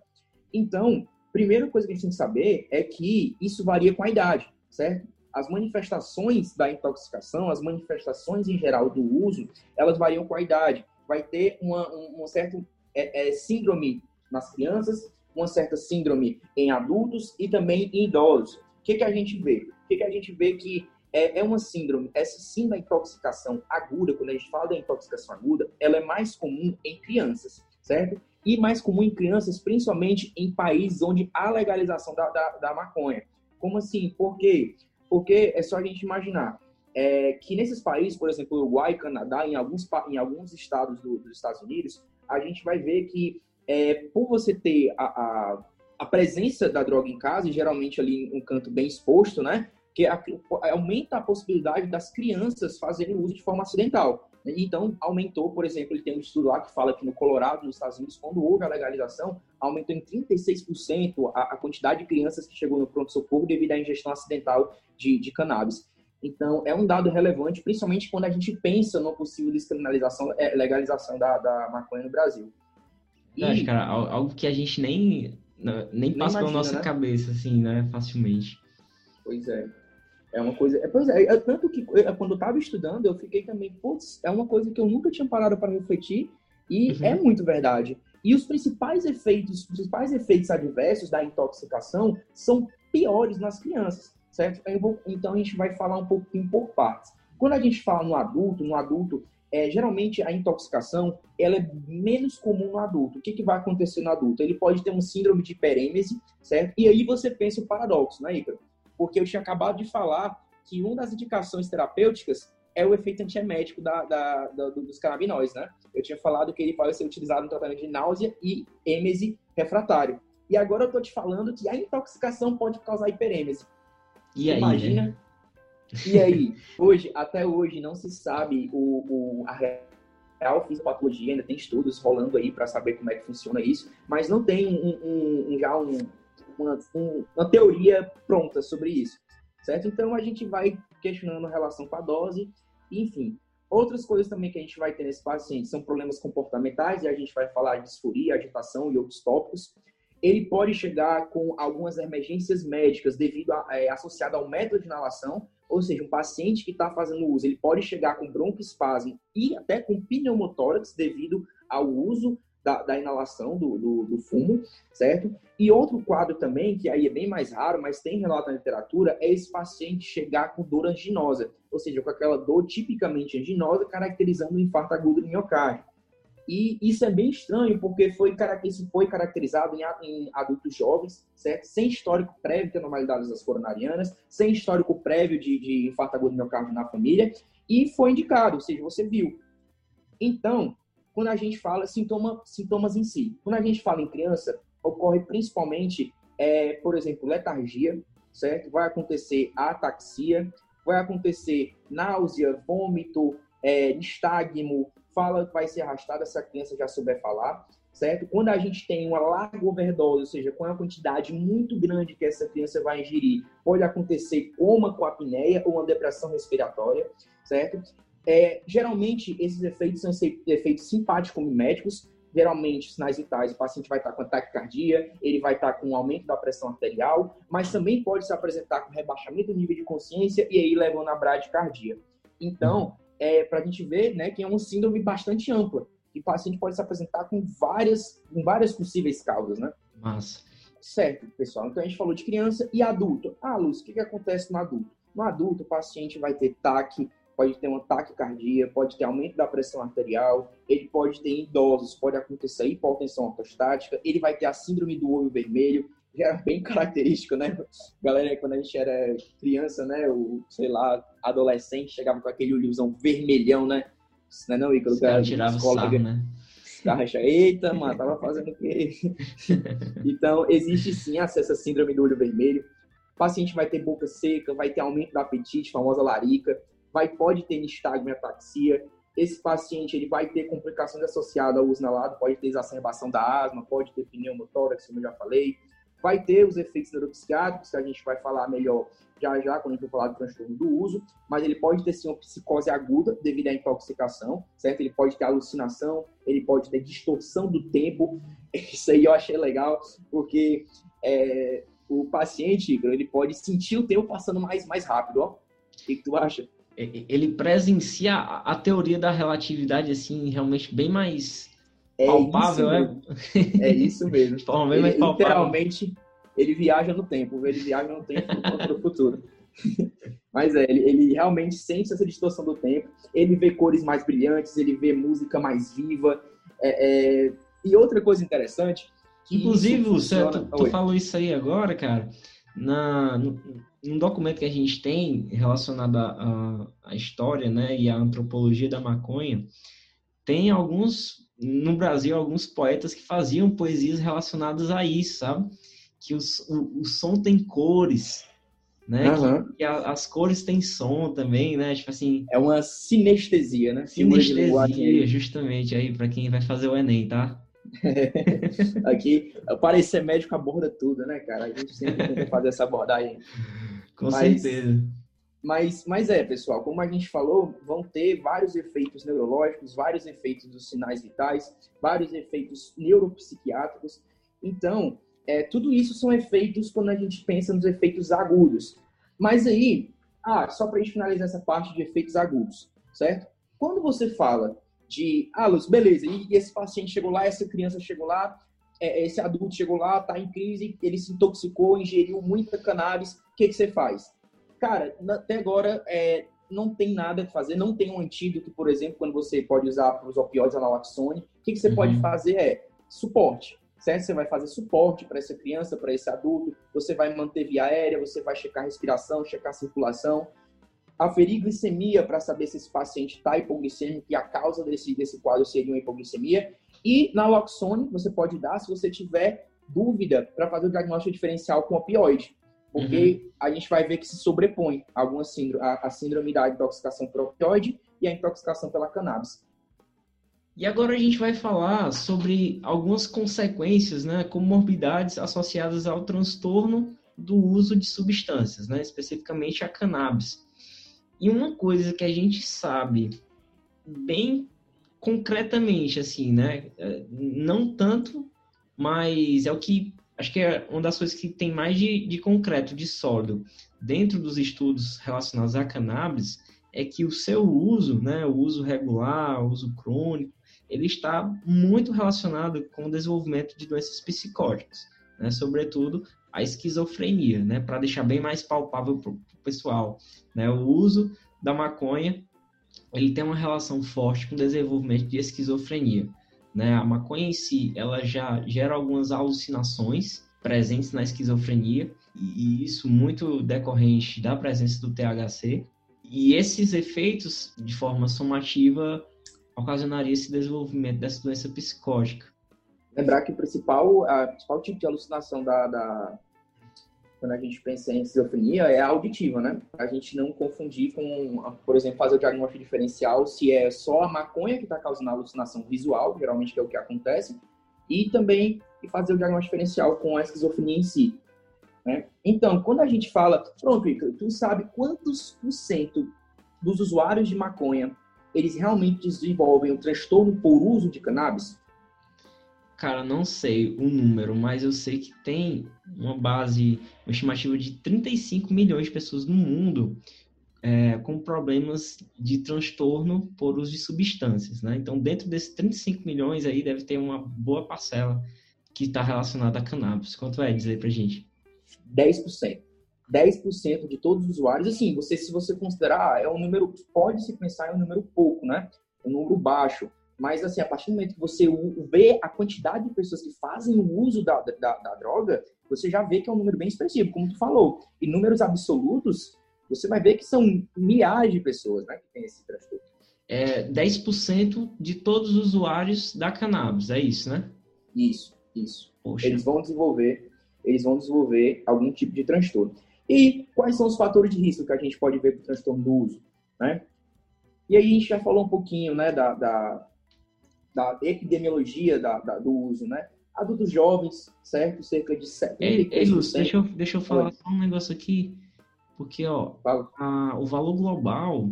Então, primeira coisa que a gente tem que saber é que isso varia com a idade, certo? As manifestações da intoxicação, as manifestações em geral do uso, elas variam com a idade. Vai ter uma, um, um certo é, é, síndrome nas crianças, uma certa síndrome em adultos e também em idosos. O que, que a gente vê? O que, que a gente vê que é, é uma síndrome, essa sim da intoxicação aguda, quando a gente fala da intoxicação aguda, ela é mais comum em crianças, certo? E mais comum em crianças, principalmente em países onde há legalização da, da, da maconha. Como assim? Por quê? Porque é só a gente imaginar é, que nesses países, por exemplo, Uruguai, Canadá, em alguns, em alguns estados do, dos Estados Unidos, a gente vai ver que é, por você ter a, a, a, presença da droga em casa, e geralmente ali um canto bem exposto, né? Que a, aumenta a possibilidade das crianças fazerem uso de forma acidental. Então, aumentou, por exemplo, ele tem um estudo lá que fala que no Colorado, nos Estados Unidos, quando houve a legalização, aumentou em 36% a, a quantidade de crianças que chegou no pronto-socorro devido à ingestão acidental de, de cannabis. Então, é um dado relevante, principalmente quando a gente pensa no possível descriminalização, é, legalização da, da maconha no Brasil. E... Acho, cara, algo que a gente nem, nem, nem passa pela nossa né? cabeça, assim, né, facilmente. Pois é. É uma coisa. É, pois é, é tanto que eu, quando eu estava estudando, eu fiquei também, putz, é uma coisa que eu nunca tinha parado para refletir e é uhum. é muito verdade. E os principais efeitos, os principais efeitos adversos da intoxicação são piores nas crianças certo? Então a gente vai falar um pouquinho por partes. Quando a gente fala no adulto, no adulto, é, geralmente a intoxicação ela é menos comum no adulto. O que, que vai acontecer no adulto? Ele pode ter um síndrome de hiperêmese, certo? E aí você pensa o paradoxo, né, Icaro? Porque eu tinha acabado de falar que uma das indicações terapêuticas é o efeito antiemético da, da, da, dos canabinóides, né? Eu tinha falado que ele pode ser utilizado no tratamento de náusea e êmese refratário. E agora eu estou te falando que a intoxicação pode causar hiperêmese. E aí, Imagina. Né? E aí, hoje, até hoje, não se sabe o, o, a real fisiopatologia, ainda tem estudos rolando aí para saber como é que funciona isso, mas não tem um, um, já um, uma, uma teoria pronta sobre isso, certo? Então a gente vai questionando a relação com a dose, enfim. Outras coisas também que a gente vai ter nesse paciente são problemas comportamentais, e a gente vai falar de disforia, agitação e outros tópicos ele pode chegar com algumas emergências médicas devido a, é, associado ao método de inalação, ou seja, um paciente que está fazendo uso, ele pode chegar com broncoespasmo e até com pneumotórax devido ao uso da, da inalação do, do, do, fumo, certo? E outro quadro também, que aí é bem mais raro, mas tem relato na literatura, é esse paciente chegar com dor anginosa, ou seja, com aquela dor tipicamente anginosa, caracterizando um infarto agudo do miocárdio. E isso é bem estranho, porque foi, isso foi caracterizado em, adultos jovens, certo? Sem histórico prévio de anormalidades das coronarianas, sem histórico prévio de, de infarto agudo miocárdio na família, e foi indicado, ou seja, você viu. Então, quando a gente fala sintoma, sintomas em si, quando a gente fala em criança, ocorre principalmente, é, por exemplo, letargia, certo? Vai acontecer ataxia, vai acontecer náusea, vômito, é, nistagmo, fala vai ser arrastada se a criança já souber falar, certo? Quando a gente tem uma larga overdose, ou seja, com uma quantidade muito grande que essa criança vai ingerir, pode acontecer coma com apneia ou uma depressão respiratória, certo? É, geralmente, esses efeitos são efeitos simpáticos miméticos, geralmente sinais vitais, o paciente vai estar com taquicardia, ele vai estar com um aumento da pressão arterial, mas também pode se apresentar com rebaixamento do nível de consciência e aí levando a bradicardia. Então, é, para a gente ver né, que é uma síndrome bastante ampla. E o paciente pode se apresentar com várias, com várias possíveis causas, né? Massa. Certo, pessoal. Então a gente falou de criança e adulto. Ah, Luz, o que, que acontece no adulto? No adulto, o paciente vai ter taque, pode ter um ataque cardíaco, pode ter aumento da pressão arterial, ele pode ter idosos, pode acontecer hipotensão ortostática, ele vai ter a síndrome do olho vermelho, já era bem característico, né? Galera, quando a gente era criança, né? O, sei lá, adolescente, chegava com aquele olhozão vermelhão, né? Não é não, Ícaro? Cara, tirava escola, sarro, né? Acha, eita, mano, tava fazendo o quê? então, existe sim essa síndrome do olho vermelho. O paciente vai ter boca seca, vai ter aumento do apetite, famosa larica, vai, pode ter nistagmo e ataxia. Esse paciente ele vai ter complicações associadas ao uso inalado, pode ter exacerbação da asma, pode ter pneumotórax, como eu já falei, vai ter os efeitos neuropsiquiátricos, que a gente vai falar melhor já já, quando a gente for falar do transtorno do uso, mas ele pode ter sim uma psicose aguda devido à intoxicação, certo? Ele pode ter alucinação, ele pode ter distorção do tempo. Isso aí eu achei legal, porque é, o paciente, ele pode sentir o tempo passando mais, mais rápido, ó. O que, que tu acha? Ele presencia a, teoria da relatividade, assim, realmente bem mais é palpável, é? É isso mesmo. De forma bem ele. Literalmente, ele viaja no tempo, ele viaja no tempo para o futuro. Mas é, ele, ele, realmente sente essa distorção do tempo, ele vê cores mais brilhantes, ele vê música mais viva. É, é... E outra coisa interessante. Inclusive, você, tu, tu falou isso aí agora, cara. Na, no, num documento que a gente tem relacionado à história né, e à antropologia da maconha, tem alguns, no Brasil, alguns poetas que faziam poesias relacionadas a isso, sabe? Que os, o, o som tem cores, né? Uhum. Que, que a, as cores têm som também, né? Tipo assim... É uma sinestesia, né? Sinestesia, justamente, aí, para quem vai fazer o Enem, tá? Aqui, parecer médico aborda tudo, né, cara? A gente sempre tenta fazer essa abordagem. Com mas, certeza. Mas, mas é, pessoal, como a gente falou, vão ter vários efeitos neurológicos, vários efeitos dos sinais vitais, vários efeitos neuropsiquiátricos. Então, é, tudo isso são efeitos quando a gente pensa nos efeitos agudos. Mas aí, ah, só para a gente finalizar essa parte de efeitos agudos, certo? Quando você fala de, ah, Luz, beleza, e esse paciente chegou lá, essa criança chegou lá, é, esse adulto chegou lá, tá em crise, ele se intoxicou, ingeriu muita cannabis, o que, que você faz? Cara, até agora é, não tem nada a fazer, não tem um antídoto, por exemplo, quando você pode usar para os opioides, a naloxone. O que, que você uhum. pode fazer é suporte, certo? Você vai fazer suporte para essa criança, para esse adulto, você vai manter via aérea, você vai checar a respiração, checar a circulação, aferir glicemia para saber se esse paciente está hipoglicêmico e a causa desse, desse quadro seria uma hipoglicemia. E naloxone você pode dar se você tiver dúvida para fazer o diagnóstico diferencial com opioide porque uhum. a gente vai ver que se sobrepõe alguma síndrome, a, a síndrome da intoxicação por opioide e a intoxicação pela cannabis. E agora a gente vai falar sobre algumas consequências, né, comorbidades associadas ao transtorno do uso de substâncias, né, especificamente a cannabis. E uma coisa que a gente sabe bem concretamente, assim, né, é, não tanto, mas é o que acho que é uma das coisas que tem mais de, de concreto, de sólido, dentro dos estudos relacionados à cannabis, é que o seu uso, né, o uso regular, o uso crônico, ele está muito relacionado com o desenvolvimento de doenças psicóticas, né, sobretudo a esquizofrenia, né, para deixar bem mais palpável para o pessoal. Né, o uso da maconha ele tem uma relação forte com o desenvolvimento de esquizofrenia. Né? A maconha em si, ela já gera algumas alucinações presentes na esquizofrenia, e isso muito decorrente da presença do THC. E esses efeitos, de forma somativa, ocasionaria esse desenvolvimento dessa doença psicótica. Lembrar que o principal, a principal tipo de alucinação da, da, quando a gente pensa em esquizofrenia, é auditiva, né? A gente não confundir com, por exemplo, fazer o diagnóstico diferencial se é só a maconha que está causando a alucinação visual, geralmente que é o que acontece, e também fazer o diagnóstico diferencial com a esquizofrenia em si. Né? Então, quando a gente fala, pronto, Ica, tu sabe quantos por cento dos usuários de maconha eles realmente desenvolvem o transtorno por uso de cannabis? Cara, não sei o número, mas eu sei que tem uma base, uma estimativa de 35 milhões de pessoas no mundo é, com problemas de transtorno por uso de substâncias, né? Então, dentro desses 35 milhões aí, deve ter uma boa parcela que está relacionada a cannabis. Quanto é? Dizer pra gente. 10%. 10% de todos os usuários. Assim, você, se você considerar, é um número, pode se pensar em um número pouco, né? Um número baixo Mas, assim, a partir do momento que você vê a quantidade de pessoas que fazem o uso da, da, da droga, você já vê que é um número bem expressivo, como tu falou. Em números absolutos, você vai ver que são milhares de pessoas né, que têm esse transtorno. É 10% de todos os usuários da cannabis, é isso, né? Isso, isso. Poxa. Eles vão desenvolver, eles vão desenvolver algum tipo de transtorno. E quais são os fatores de risco que a gente pode ver para o transtorno do uso, né? E aí a gente já falou um pouquinho, né, da, da, da epidemiologia da, da, do uso, né? Adultos jovens, certo? Cerca de 70%. Ei, ei Lúcio, deixa eu, deixa eu falar só um negócio aqui, porque, ó, a, o valor global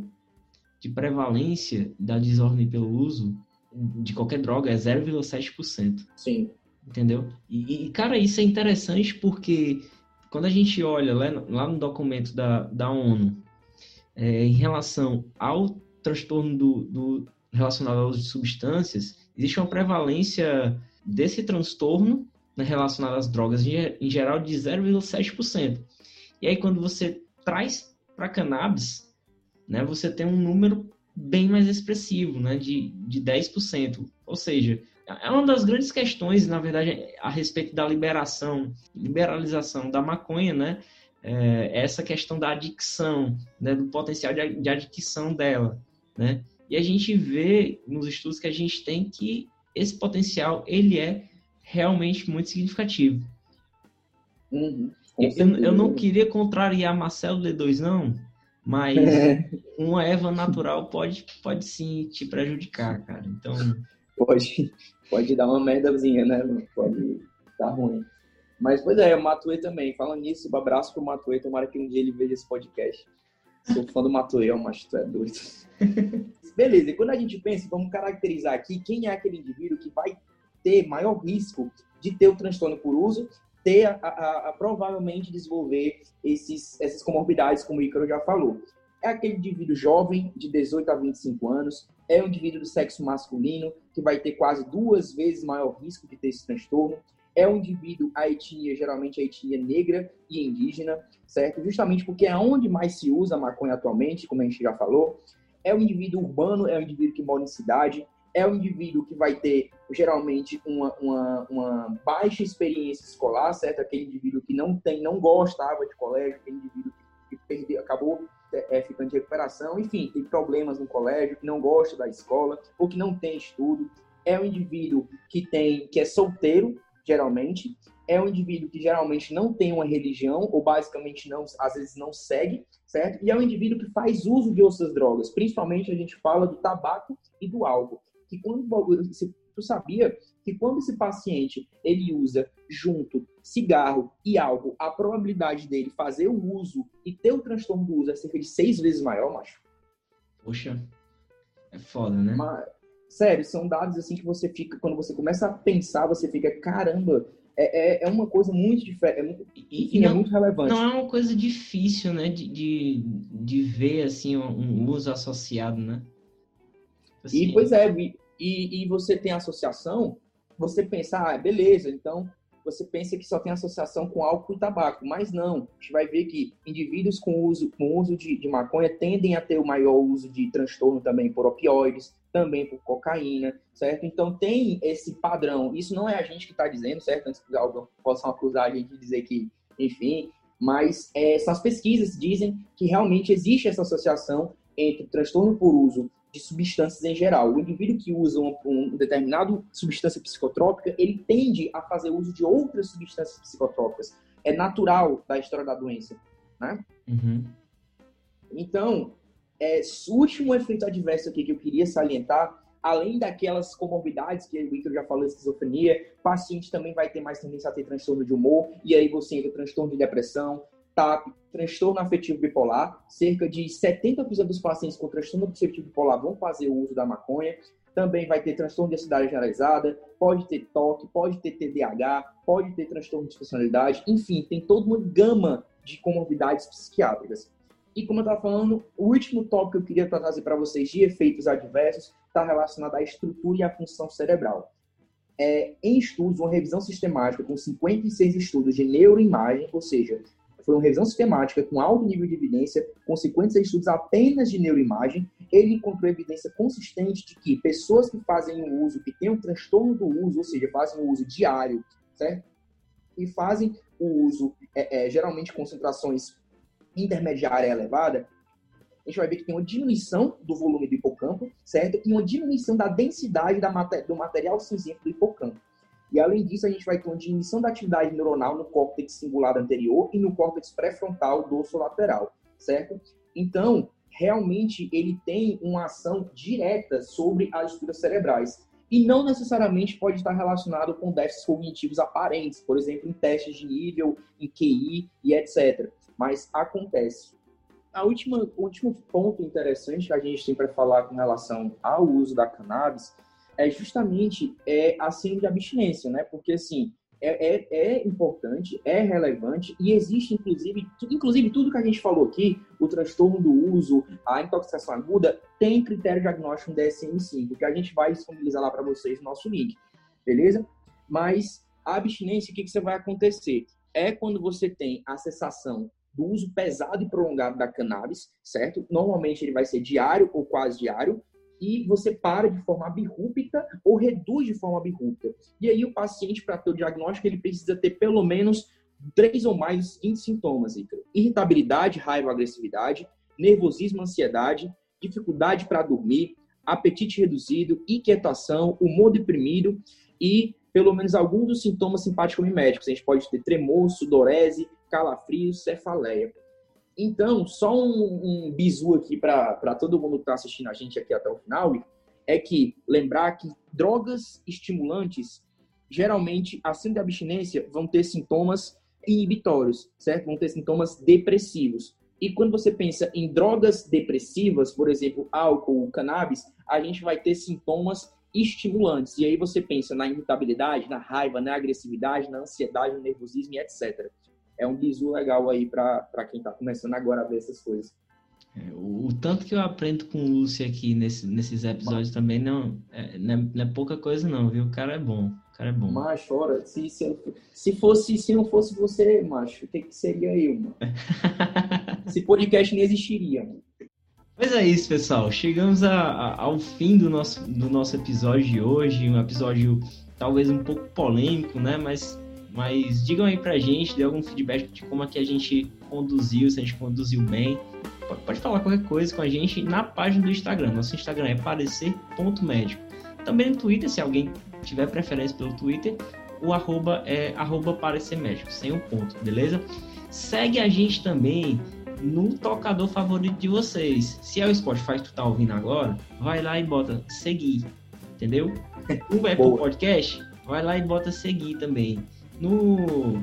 de prevalência da desordem pelo uso de qualquer droga é 0,7%. Sim. Entendeu? E, e, cara, isso é interessante porque quando a gente olha lá, lá no documento da, da ONU é, em relação ao transtorno do, do relacionado ao uso de substâncias, existe uma prevalência desse transtorno né, relacionado às drogas em geral de 0,7%. E aí quando você traz para cannabis, né, você tem um número bem mais expressivo, né, de, de 10%. Ou seja, é uma das grandes questões, na verdade, a respeito da liberação, liberalização da maconha, né, é essa questão da adicção, né, do potencial de, de adicção dela, né, e a gente vê nos estudos que a gente tem que esse potencial ele é realmente muito significativo. Uhum, eu, eu, não queria contrariar Marcelo D2 não, mas uma erva natural pode pode sim te prejudicar, cara. Então pode pode dar uma merdazinha, né? Pode dar ruim. Mas pois é, o Matuê também. Falando nisso, um abraço pro Matuê. Tomara que um dia ele veja esse podcast. Sou fã do Matuê, mas tu é doido. Beleza, e quando a gente pensa, vamos caracterizar aqui quem é aquele indivíduo que vai ter maior risco de ter o transtorno por uso, ter a, a, a provavelmente desenvolver esses, essas comorbidades, como o Ícaro já falou. É aquele indivíduo jovem, de 18 a 25 anos, é um indivíduo do sexo masculino, que vai ter quase duas vezes maior risco de ter esse transtorno. É um indivíduo, a etnia, geralmente a etnia negra e indígena, certo? Justamente porque é onde mais se usa maconha atualmente, como a gente já falou é um indivíduo urbano, é um indivíduo que mora em cidade, é um indivíduo que vai ter, geralmente, uma, uma, uma baixa experiência escolar, certo? Aquele indivíduo que não tem, não gostava de colégio, aquele indivíduo que, que perdeu, acabou é, ficando de recuperação, enfim, tem problemas no colégio, que não gosta da escola, ou que não tem estudo. É um indivíduo que tem, que é solteiro, geralmente, é um indivíduo que geralmente não tem uma religião, ou basicamente não, às vezes não segue, certo? E é um indivíduo que faz uso de outras drogas, principalmente a gente fala do tabaco e do álcool. Que quando tu sabia que quando esse paciente ele usa junto cigarro e álcool, a probabilidade dele fazer o uso e ter o transtorno do uso é cerca de seis vezes maior, macho. Poxa, é foda, né? Mas, sério, são dados assim que você fica, quando você começa a pensar, você fica, caramba, é, é, é uma coisa muito diferente, é muito, enfim, é não, é muito relevante. Não é uma coisa difícil, né, de, de, de ver, assim, um uso associado, né? Assim, e, pois é, e, e você tem associação, você pensa, ah, beleza, então você pensa que só tem associação com álcool e tabaco, mas não. A gente vai ver que indivíduos com uso, com uso de, de maconha tendem a ter o maior uso de transtorno também por opioides, também por cocaína, certo? Então tem esse padrão. Isso não é a gente que está dizendo, certo? Antes que alguém possa acusar a gente de dizer que, enfim, mas é, essas pesquisas dizem que realmente existe essa associação entre transtorno por uso de substâncias em geral. O indivíduo que usa um, um determinado substância psicotrópica, ele tende a fazer uso de outras substâncias psicotrópicas. É natural da história da doença, né? Uhum. Então, é, último efeito adverso aqui que eu queria salientar, além daquelas comorbidades que o Victor já falou, esquizofrenia, paciente também vai ter mais tendência a ter transtorno de humor, e aí você entra transtorno de depressão, TAP, transtorno afetivo bipolar. Cerca de 70% dos pacientes com transtorno afetivo bipolar vão fazer o uso da maconha. Também vai ter transtorno de ansiedade generalizada, pode ter toque, pode ter TDAH, pode ter transtorno de personalidade, enfim, tem toda uma gama de comorbidades psiquiátricas. E como eu estava falando, o último tópico que eu queria trazer para vocês de efeitos adversos está relacionado à estrutura e à função cerebral. É, em estudos, uma revisão sistemática com 56 estudos de neuroimagem, ou seja, foi uma revisão sistemática com alto nível de evidência, consequentes a estudos apenas de neuroimagem, ele encontrou evidência consistente de que pessoas que fazem o uso, que têm um transtorno do uso, ou seja, fazem o uso diário, certo? E fazem o uso, é, é, geralmente concentrações intermediária elevada, a gente vai ver que tem uma diminuição do volume do hipocampo, certo? E uma diminuição da densidade da do material cinzento do hipocampo. E além disso, a gente vai ter uma diminuição da atividade neuronal no córtex cingulado anterior e no córtex pré-frontal dorsolateral, certo? Então, realmente ele tem uma ação direta sobre as estruturas cerebrais e não necessariamente pode estar relacionado com déficits cognitivos aparentes, por exemplo, em testes de nível, em QI e etc. Mas acontece. A última, o último ponto interessante que a gente tem para falar com relação ao uso da cannabis é justamente é, a síndrome de abstinência, né? Porque, assim, é, é, é, importante, é relevante e existe, inclusive, inclusive tudo que a gente falou aqui, o transtorno do uso, a intoxicação aguda, tem critério diagnóstico no DSM-5, que a gente vai disponibilizar lá para vocês no nosso link, beleza? Mas a abstinência, o que, que você vai acontecer? É quando você tem a cessação do uso pesado e prolongado da cannabis, certo? Normalmente ele vai ser diário ou quase diário, e você para de forma abrupta ou reduz de forma abrupta. E aí o paciente, para ter o diagnóstico, ele precisa ter pelo menos três ou mais sintomas, Ícaro. Irritabilidade, raiva, agressividade, nervosismo, ansiedade, dificuldade para dormir, apetite reduzido, inquietação, humor deprimido e pelo menos alguns dos sintomas simpático-miméticos. A gente pode ter tremor, sudorese, calafrio, cefaleia. Então, só um, um bizu aqui para todo mundo que está assistindo a gente aqui até o final, é que lembrar que drogas estimulantes, geralmente, assim da abstinência, vão ter sintomas inibitórios, certo? Vão ter sintomas depressivos. E quando você pensa em drogas depressivas, por exemplo, álcool, cannabis, a gente vai ter sintomas estimulantes. E aí você pensa na irritabilidade, na raiva, na agressividade, na ansiedade, no nervosismo e etc é um bizu legal aí para quem está começando agora a ver essas coisas. É, o, o, tanto que eu aprendo com o Lúcio aqui nesse, nesses episódios Mas... também não é, não é, não, é, pouca coisa não, viu? O cara é bom, o cara é bom. Macho, ora, se, se, se, fosse, se não fosse você, macho, o que, que seria eu, mano? Esse podcast nem existiria, mano. Pois é isso, pessoal. Chegamos a, a, ao fim do nosso, do nosso episódio de hoje. Um episódio talvez um pouco polêmico, né? Mas mas digam aí pra gente, dê algum feedback de como é que a gente conduziu, se a gente conduziu bem. Pode falar qualquer coisa com a gente na página do Instagram. Nosso Instagram é parecer.médico. Também no Twitter, se alguém tiver preferência pelo Twitter, o arroba é arroba parecermédico, sem o um ponto, beleza? Segue a gente também no tocador favorito de vocês. Se é o Spotify que tu tá ouvindo agora, vai lá e bota seguir, entendeu? O Apple Boa. Podcast, vai lá e bota seguir também. No,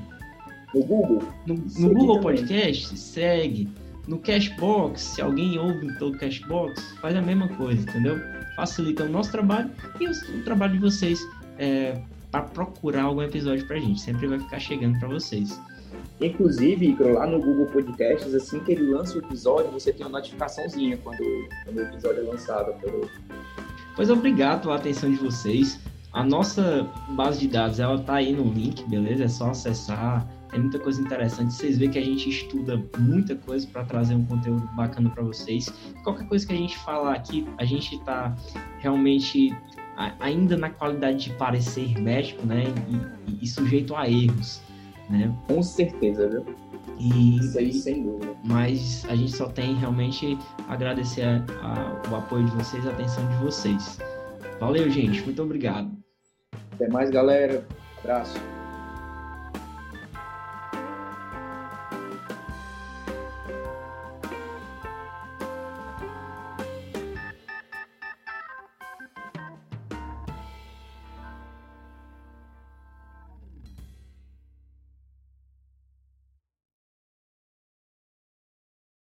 no Google? No, no Google Podcast, segue. No Cashbox, se alguém ouve pelo Cashbox, faz a mesma coisa, entendeu? Facilita o nosso trabalho e o, o trabalho de vocês é, para procurar algum episódio pra gente. Sempre vai ficar chegando para vocês. Inclusive, lá no Google Podcasts, assim que ele lança o episódio, você tem uma notificaçãozinha quando, quando o episódio é lançado. Pelo... Pois obrigado pela atenção de vocês. A nossa base de dados, ela tá aí no link, beleza? É só acessar. Tem muita coisa interessante. Vocês veem que a gente estuda muita coisa para trazer um conteúdo bacana para vocês. Qualquer coisa que a gente falar aqui, a gente está realmente ainda na qualidade de parecer médico, né? E, e, sujeito a erros, né? Com certeza, viu? E, Isso aí, sem dúvida. Mas a gente só tem realmente agradecer a, a, o apoio de vocês, a atenção de vocês. Valeu, gente. Muito obrigado. Até mais, galera. Abraço.